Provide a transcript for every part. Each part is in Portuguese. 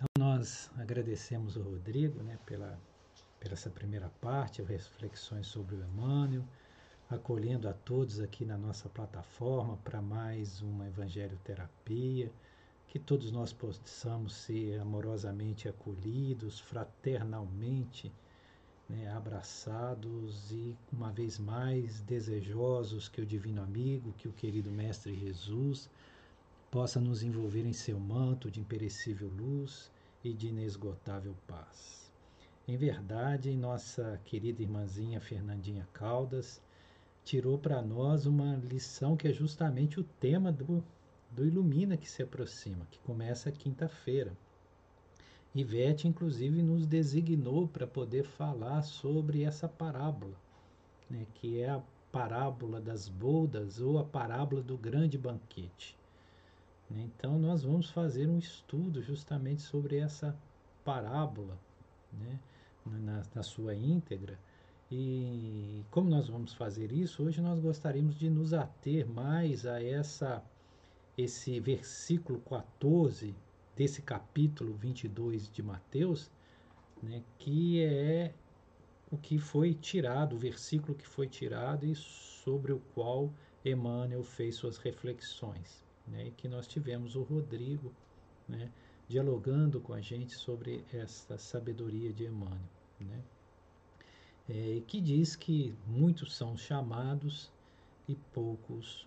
Então nós agradecemos o Rodrigo né, pela, pela essa primeira parte, reflexões sobre o Emmanuel, acolhendo a todos aqui na nossa plataforma para mais uma Evangelho Terapia, que todos nós possamos ser amorosamente acolhidos, fraternalmente né, abraçados e, uma vez mais, desejosos que o Divino Amigo, que o querido Mestre Jesus possa nos envolver em seu manto de imperecível luz e de inesgotável paz. Em verdade, nossa querida irmãzinha Fernandinha Caldas tirou para nós uma lição que é justamente o tema do, do Ilumina que se aproxima, que começa quinta-feira. Ivete, inclusive, nos designou para poder falar sobre essa parábola, né, que é a parábola das bodas ou a parábola do grande banquete. Né. Então, nós vamos fazer um estudo justamente sobre essa parábola, né, na, na sua íntegra. E como nós vamos fazer isso, hoje nós gostaríamos de nos ater mais a essa esse versículo 14 desse capítulo 22 de Mateus, né, que é o que foi tirado, o versículo que foi tirado e sobre o qual Emmanuel fez suas reflexões. Né, e que nós tivemos o Rodrigo né, dialogando com a gente sobre essa sabedoria de Emmanuel. Né, é, que diz que muitos são chamados e poucos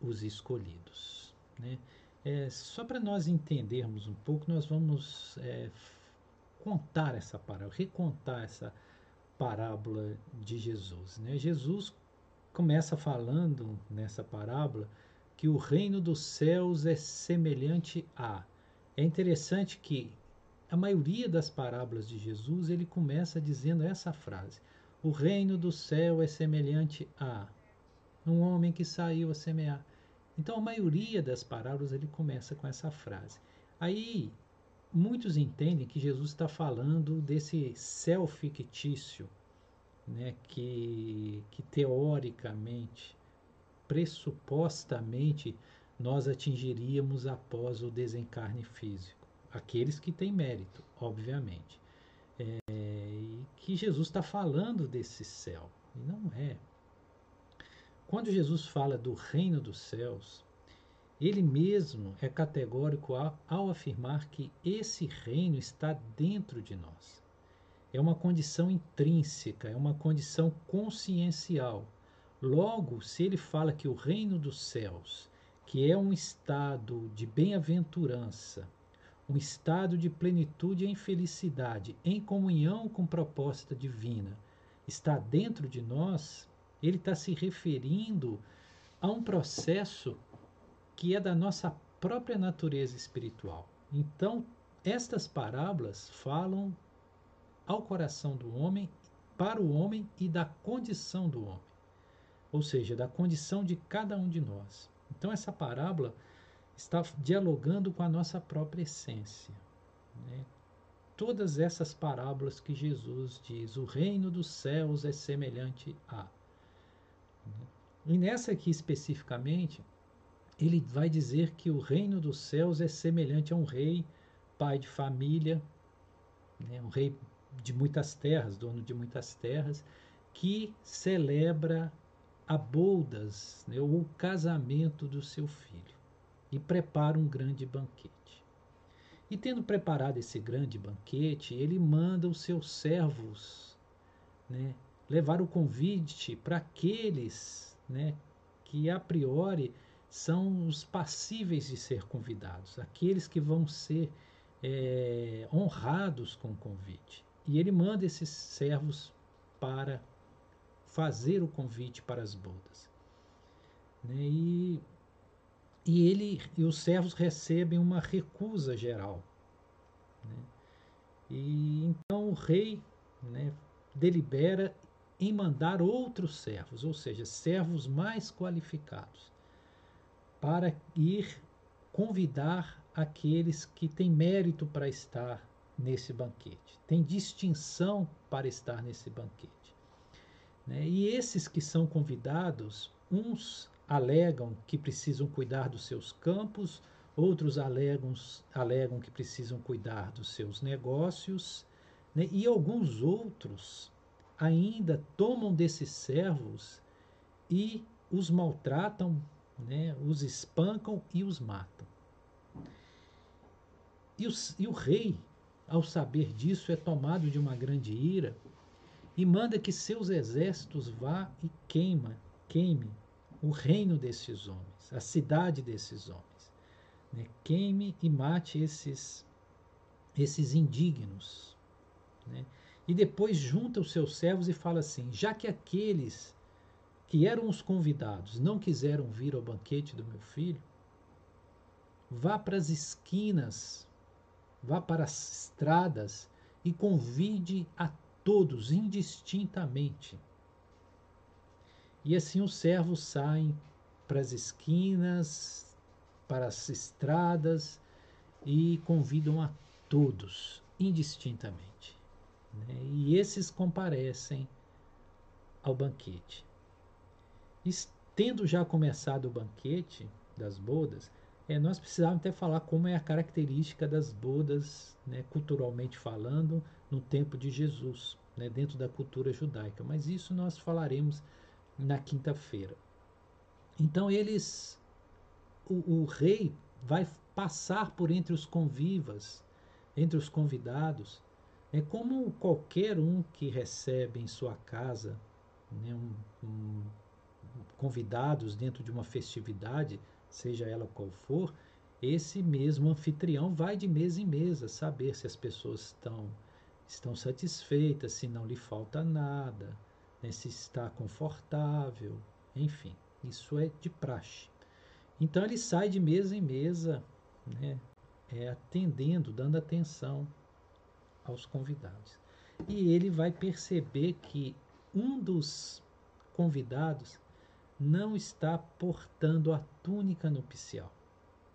os escolhidos. Né? É, só para nós entendermos um pouco, nós vamos é, contar essa parábola, recontar essa parábola de Jesus. Né? Jesus começa falando nessa parábola que o reino dos céus é semelhante a. É interessante que a maioria das parábolas de Jesus ele começa dizendo essa frase: O reino do céu é semelhante a um homem que saiu a semear. Então a maioria das parábolas ele começa com essa frase. Aí muitos entendem que Jesus está falando desse céu fictício, né, que, que teoricamente, pressupostamente, nós atingiríamos após o desencarne físico. Aqueles que têm mérito, obviamente. É, e que Jesus está falando desse céu. E não é. Quando Jesus fala do reino dos céus, ele mesmo é categórico ao afirmar que esse reino está dentro de nós. É uma condição intrínseca, é uma condição consciencial. Logo, se ele fala que o reino dos céus, que é um estado de bem-aventurança, um estado de plenitude e felicidade, em comunhão com proposta divina, está dentro de nós, ele está se referindo a um processo que é da nossa própria natureza espiritual. Então, estas parábolas falam ao coração do homem, para o homem e da condição do homem, ou seja, da condição de cada um de nós. Então, essa parábola está dialogando com a nossa própria essência. Né? Todas essas parábolas que Jesus diz, o reino dos céus é semelhante a. E nessa aqui especificamente, ele vai dizer que o reino dos céus é semelhante a um rei, pai de família, né, um rei de muitas terras, dono de muitas terras, que celebra a bodas, né, ou o casamento do seu filho, e prepara um grande banquete. E tendo preparado esse grande banquete, ele manda os seus servos né, levar o convite para aqueles né, que a priori são os passíveis de ser convidados, aqueles que vão ser é, honrados com o convite. E ele manda esses servos para fazer o convite para as bodas. Né? E, e ele e os servos recebem uma recusa geral. Né? E então o rei né, delibera em mandar outros servos, ou seja, servos mais qualificados, para ir convidar aqueles que têm mérito para estar nesse banquete, têm distinção para estar nesse banquete. Né? E esses que são convidados, uns alegam que precisam cuidar dos seus campos, outros alegam, alegam que precisam cuidar dos seus negócios, né? e alguns outros ainda tomam desses servos e os maltratam, né? os espancam e os matam. E, e o rei, ao saber disso, é tomado de uma grande ira e manda que seus exércitos vá e queima, queime o reino desses homens, a cidade desses homens. Né? Queime e mate esses, esses indignos. Né? E depois junta os seus servos e fala assim: já que aqueles que eram os convidados não quiseram vir ao banquete do meu filho, vá para as esquinas, vá para as estradas e convide a todos indistintamente. E assim os servos saem para as esquinas, para as estradas e convidam a todos indistintamente. Né? E esses comparecem ao banquete. Tendo já começado o banquete das bodas, é, nós precisávamos até falar como é a característica das bodas, né, culturalmente falando, no tempo de Jesus, né, dentro da cultura judaica. Mas isso nós falaremos na quinta-feira. Então eles, o, o rei vai passar por entre os convivas, entre os convidados, é como qualquer um que recebe em sua casa né, um, um, convidados dentro de uma festividade, seja ela qual for, esse mesmo anfitrião vai de mesa em mesa saber se as pessoas estão, estão satisfeitas, se não lhe falta nada, né, se está confortável, enfim, isso é de praxe. Então ele sai de mesa em mesa, né, é, atendendo, dando atenção aos convidados. E ele vai perceber que um dos convidados não está portando a túnica nupcial.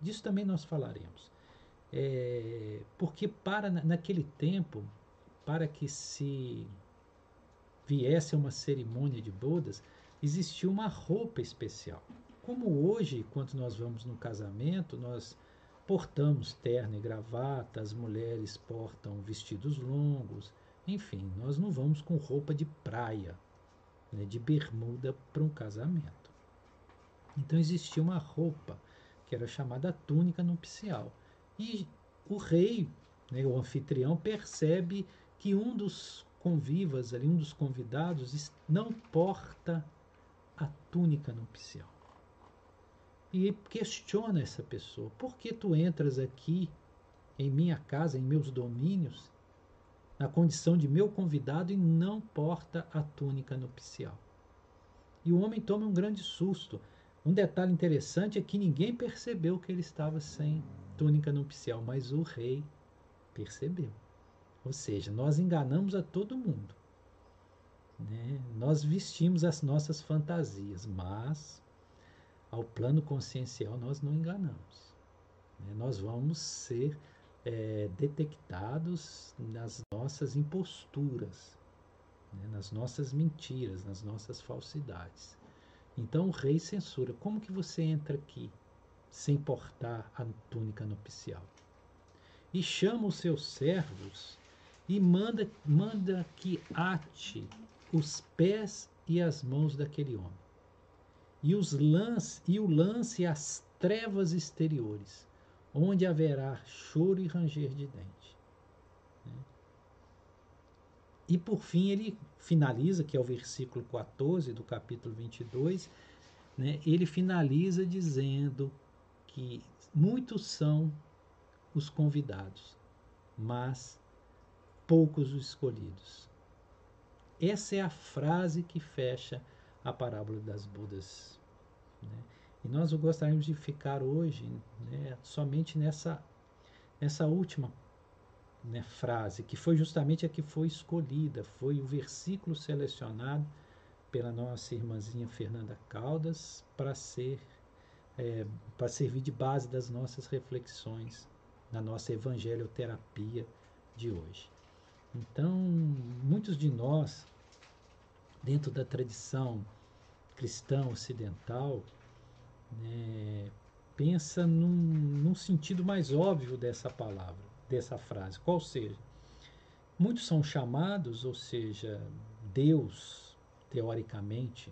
Disso também nós falaremos. É, porque para naquele tempo, para que se viesse uma cerimônia de bodas, existia uma roupa especial. Como hoje, quando nós vamos no casamento, nós portamos terno e gravata, as mulheres portam vestidos longos, enfim, nós não vamos com roupa de praia, né, de bermuda para um casamento. Então existia uma roupa que era chamada túnica nupcial. E o rei, né, o anfitrião, percebe que um dos convivas ali, um dos convidados, não porta a túnica nupcial. E questiona essa pessoa: por que tu entras aqui em minha casa, em meus domínios, na condição de meu convidado e não porta a túnica nupcial? E o homem toma um grande susto. Um detalhe interessante é que ninguém percebeu que ele estava sem túnica nupcial, mas o rei percebeu. Ou seja, nós enganamos a todo mundo. Né? Nós vestimos as nossas fantasias, mas ao plano consciencial nós não enganamos. Né? Nós vamos ser é, detectados nas nossas imposturas, né? nas nossas mentiras, nas nossas falsidades. Então o rei censura: como que você entra aqui sem portar a túnica nupcial? E chama os seus servos e manda, manda que ate os pés e as mãos daquele homem. E, os lance, e o lance às trevas exteriores, onde haverá choro e ranger de dente. Né? E por fim ele finaliza, que é o versículo 14 do capítulo 22, né? ele finaliza dizendo que muitos são os convidados, mas poucos os escolhidos. Essa é a frase que fecha a parábola das Budas. Né? E nós gostaríamos de ficar hoje né, somente nessa, nessa última né, frase, que foi justamente a que foi escolhida, foi o versículo selecionado pela nossa irmãzinha Fernanda Caldas para ser é, para servir de base das nossas reflexões na nossa evangelioterapia de hoje. Então, muitos de nós, dentro da tradição cristã ocidental, né, pensa num, num sentido mais óbvio dessa palavra, dessa frase. Qual seja? Muitos são chamados, ou seja, Deus, teoricamente,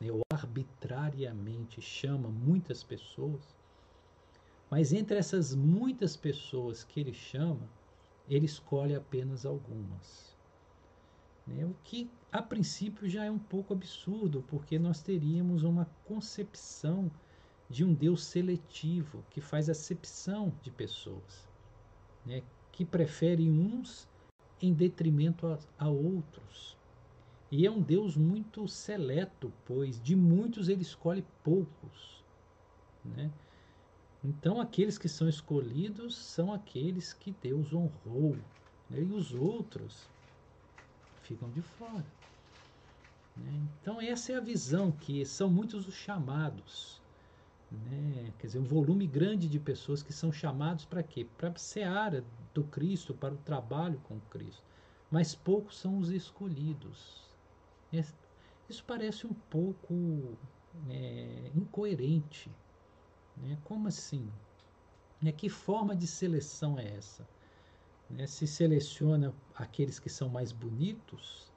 né, ou arbitrariamente chama muitas pessoas, mas entre essas muitas pessoas que ele chama, ele escolhe apenas algumas. Né? O que a princípio já é um pouco absurdo, porque nós teríamos uma concepção de um Deus seletivo, que faz acepção de pessoas, né? que prefere uns em detrimento a, a outros. E é um Deus muito seleto, pois de muitos ele escolhe poucos. Né? Então, aqueles que são escolhidos são aqueles que Deus honrou, né? e os outros ficam de fora. Né? Então, essa é a visão, que são muitos os chamados. Né? Quer dizer, um volume grande de pessoas que são chamados para quê? Para a seara do Cristo, para o trabalho com Cristo. Mas poucos são os escolhidos. Isso parece um pouco é, incoerente. Né? Como assim? Né? Que forma de seleção é essa? Né? Se seleciona aqueles que são mais bonitos,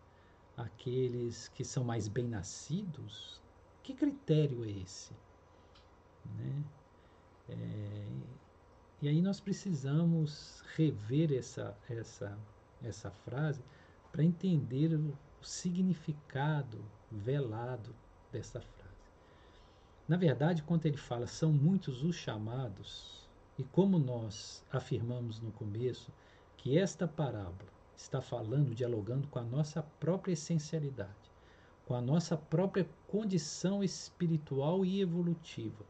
aqueles que são mais bem-nascidos? Que critério é esse? Né? É, e aí nós precisamos rever essa, essa, essa frase para entender o significado velado dessa frase. Na verdade, quando ele fala são muitos os chamados, e como nós afirmamos no começo, que esta parábola está falando, dialogando com a nossa própria essencialidade, com a nossa própria condição espiritual e evolutiva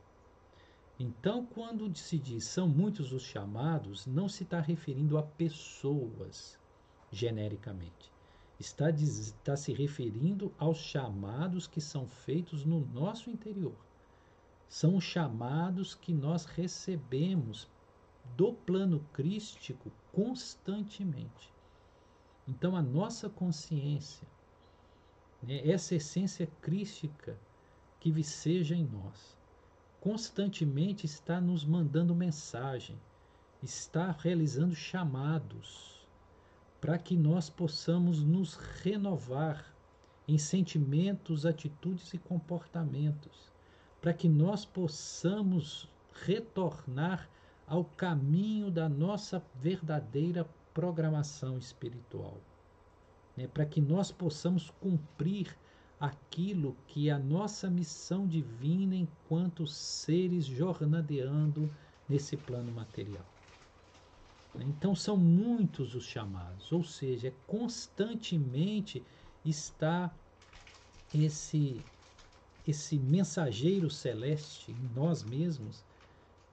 então, quando se diz são muitos os chamados, não se está referindo a pessoas genericamente. Está, está se referindo aos chamados que são feitos no nosso interior. São os chamados que nós recebemos do plano crístico constantemente. Então, a nossa consciência, né, essa essência crística que viceja em nós, constantemente está nos mandando mensagem, está realizando chamados para que nós possamos nos renovar em sentimentos, atitudes e comportamentos, para que nós possamos retornar ao caminho da nossa verdadeira programação espiritual, né? para que nós possamos cumprir aquilo que é a nossa missão divina enquanto seres jornadeando nesse plano material. Então são muitos os chamados, ou seja, constantemente está esse esse mensageiro celeste em nós mesmos,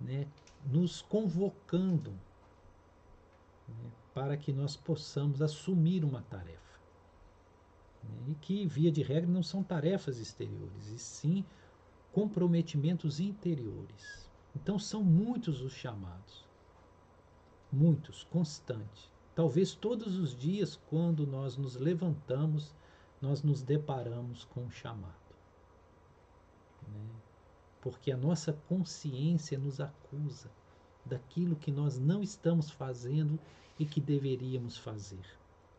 né, nos convocando né, para que nós possamos assumir uma tarefa e que, via de regra, não são tarefas exteriores, e sim comprometimentos interiores. Então, são muitos os chamados, muitos, constantes. Talvez todos os dias, quando nós nos levantamos, nós nos deparamos com um chamado. Né? Porque a nossa consciência nos acusa daquilo que nós não estamos fazendo e que deveríamos fazer,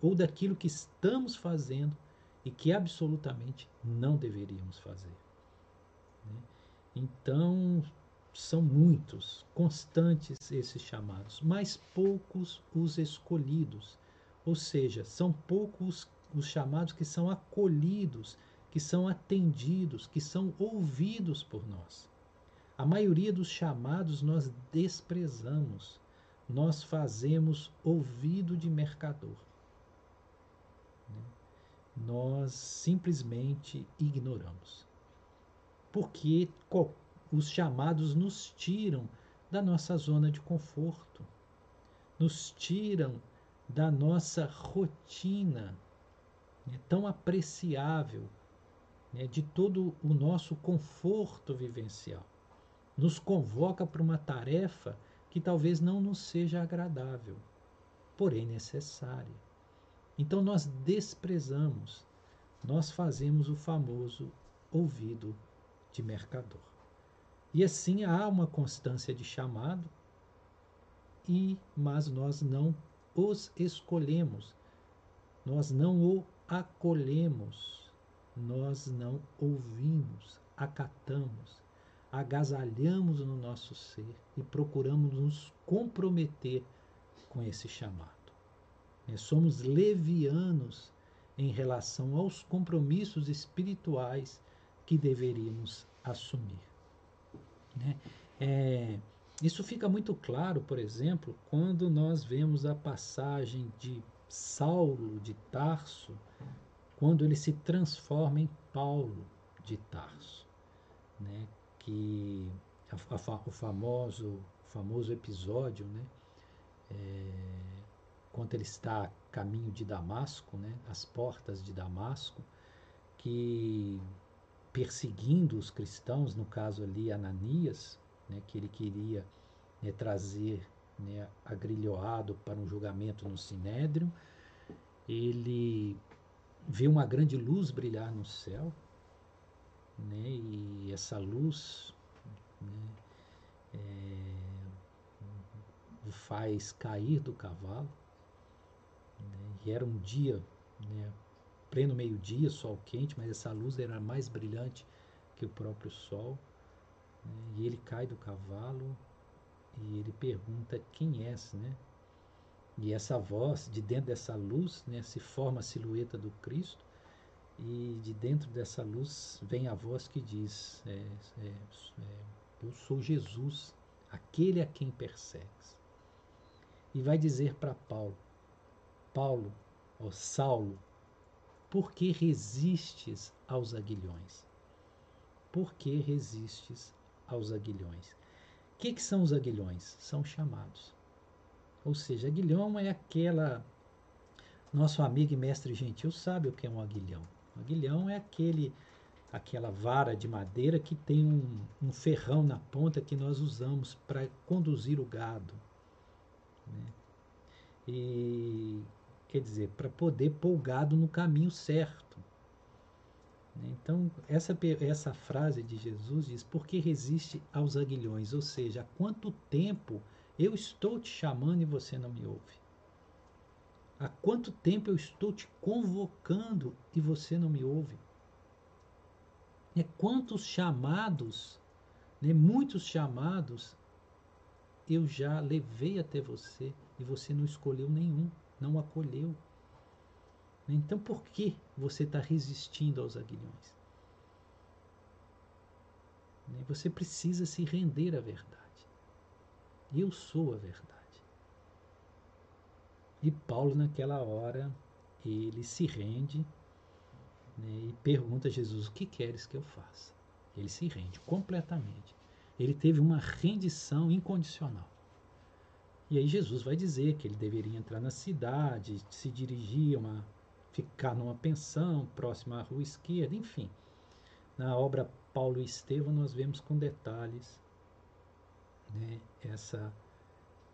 ou daquilo que estamos fazendo e que absolutamente não deveríamos fazer. Né? Então, são muitos, constantes esses chamados, mas poucos os escolhidos. Ou seja, são poucos os chamados que são acolhidos, que são atendidos, que são ouvidos por nós. A maioria dos chamados nós desprezamos, nós fazemos ouvido de mercador nós simplesmente ignoramos. Porque os chamados nos tiram da nossa zona de conforto, nos tiram da nossa rotina né, tão apreciável, né, de todo o nosso conforto vivencial. Nos convoca para uma tarefa que talvez não nos seja agradável, porém necessária. Então nós desprezamos, nós fazemos o famoso ouvido de mercador. E assim há uma constância de chamado, e mas nós não os escolhemos, nós não o acolhemos, nós não ouvimos, acatamos, agasalhamos no nosso ser e procuramos nos comprometer com esse chamado. Somos levianos em relação aos compromissos espirituais que deveríamos assumir. Né? É, isso fica muito claro, por exemplo, quando nós vemos a passagem de Saulo de Tarso, quando ele se transforma em Paulo de Tarso, né? que a, a, o famoso, famoso episódio, né? É, quando ele está a caminho de Damasco, né? as portas de Damasco, que perseguindo os cristãos, no caso ali Ananias, né, que ele queria né, trazer né, agrilhoado para um julgamento no Sinédrio, ele vê uma grande luz brilhar no céu, né, e essa luz né, é, faz cair do cavalo, né, e era um dia, né, pleno meio-dia, sol quente, mas essa luz era mais brilhante que o próprio sol. Né? E ele cai do cavalo e ele pergunta quem és, né? E essa voz, de dentro dessa luz, né, se forma a silhueta do Cristo, e de dentro dessa luz vem a voz que diz: é, é, é, Eu sou Jesus, aquele a quem persegues. E vai dizer para Paulo: Paulo, ó Saulo, por que resistes aos aguilhões? Por que resistes aos aguilhões. O que, que são os aguilhões? São chamados. Ou seja, aguilhão é aquela. Nosso amigo e mestre gentil sabe o que é um aguilhão. O aguilhão é aquele, aquela vara de madeira que tem um, um ferrão na ponta que nós usamos para conduzir o gado. Né? E quer dizer, para poder pôr o gado no caminho certo. Né? Então, essa, essa frase de Jesus diz: Por que resiste aos aguilhões? Ou seja, há quanto tempo eu estou te chamando e você não me ouve? Há quanto tempo eu estou te convocando e você não me ouve? É quantos chamados, né, muitos chamados, eu já levei até você e você não escolheu nenhum, não acolheu. Então por que você está resistindo aos aguilhões? Né, você precisa se render à verdade. Eu sou a verdade. E Paulo, naquela hora, ele se rende né, e pergunta a Jesus: O que queres que eu faça? Ele se rende completamente. Ele teve uma rendição incondicional. E aí Jesus vai dizer que ele deveria entrar na cidade, se dirigir a uma ficar numa pensão próxima à rua esquerda, enfim. Na obra Paulo e Estevão nós vemos com detalhes né, essa,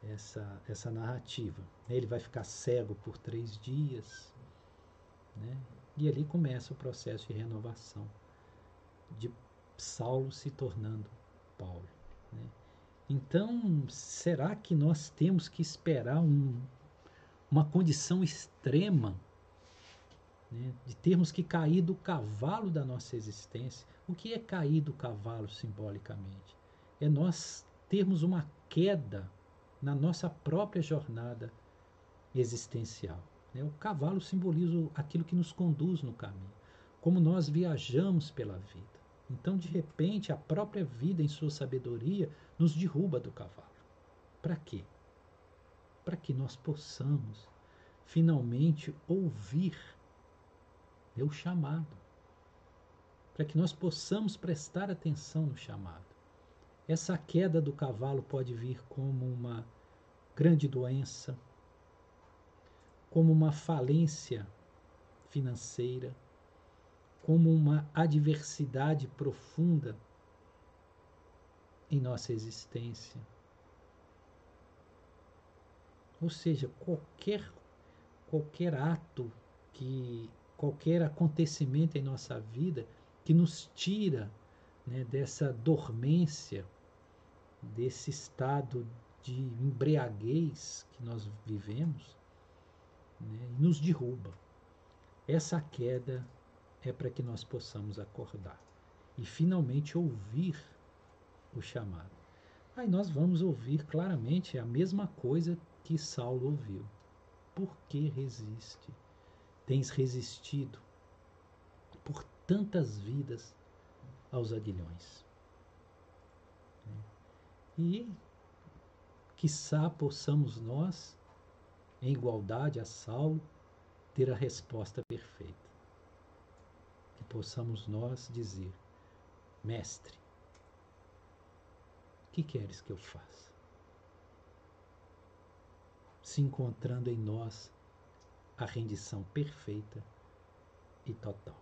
essa, essa narrativa. Ele vai ficar cego por três dias, né, e ali começa o processo de renovação de Saulo se tornando Paulo. Né. Então, será que nós temos que esperar um, uma condição extrema né, de termos que cair do cavalo da nossa existência. O que é cair do cavalo simbolicamente? É nós termos uma queda na nossa própria jornada existencial. Né? O cavalo simboliza aquilo que nos conduz no caminho, como nós viajamos pela vida. Então, de repente, a própria vida, em sua sabedoria, nos derruba do cavalo. Para quê? Para que nós possamos finalmente ouvir é o chamado. Para que nós possamos prestar atenção no chamado. Essa queda do cavalo pode vir como uma grande doença, como uma falência financeira, como uma adversidade profunda em nossa existência. Ou seja, qualquer qualquer ato que qualquer acontecimento em nossa vida que nos tira né, dessa dormência, desse estado de embriaguez que nós vivemos, né, nos derruba. Essa queda é para que nós possamos acordar e finalmente ouvir o chamado. Aí nós vamos ouvir claramente a mesma coisa que Saulo ouviu. Por que resiste? Tens resistido por tantas vidas aos aguilhões. E, quiçá, possamos nós, em igualdade a Saulo, ter a resposta perfeita. Que possamos nós dizer: Mestre, o que queres que eu faça? Se encontrando em nós a rendição perfeita e total.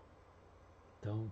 Então,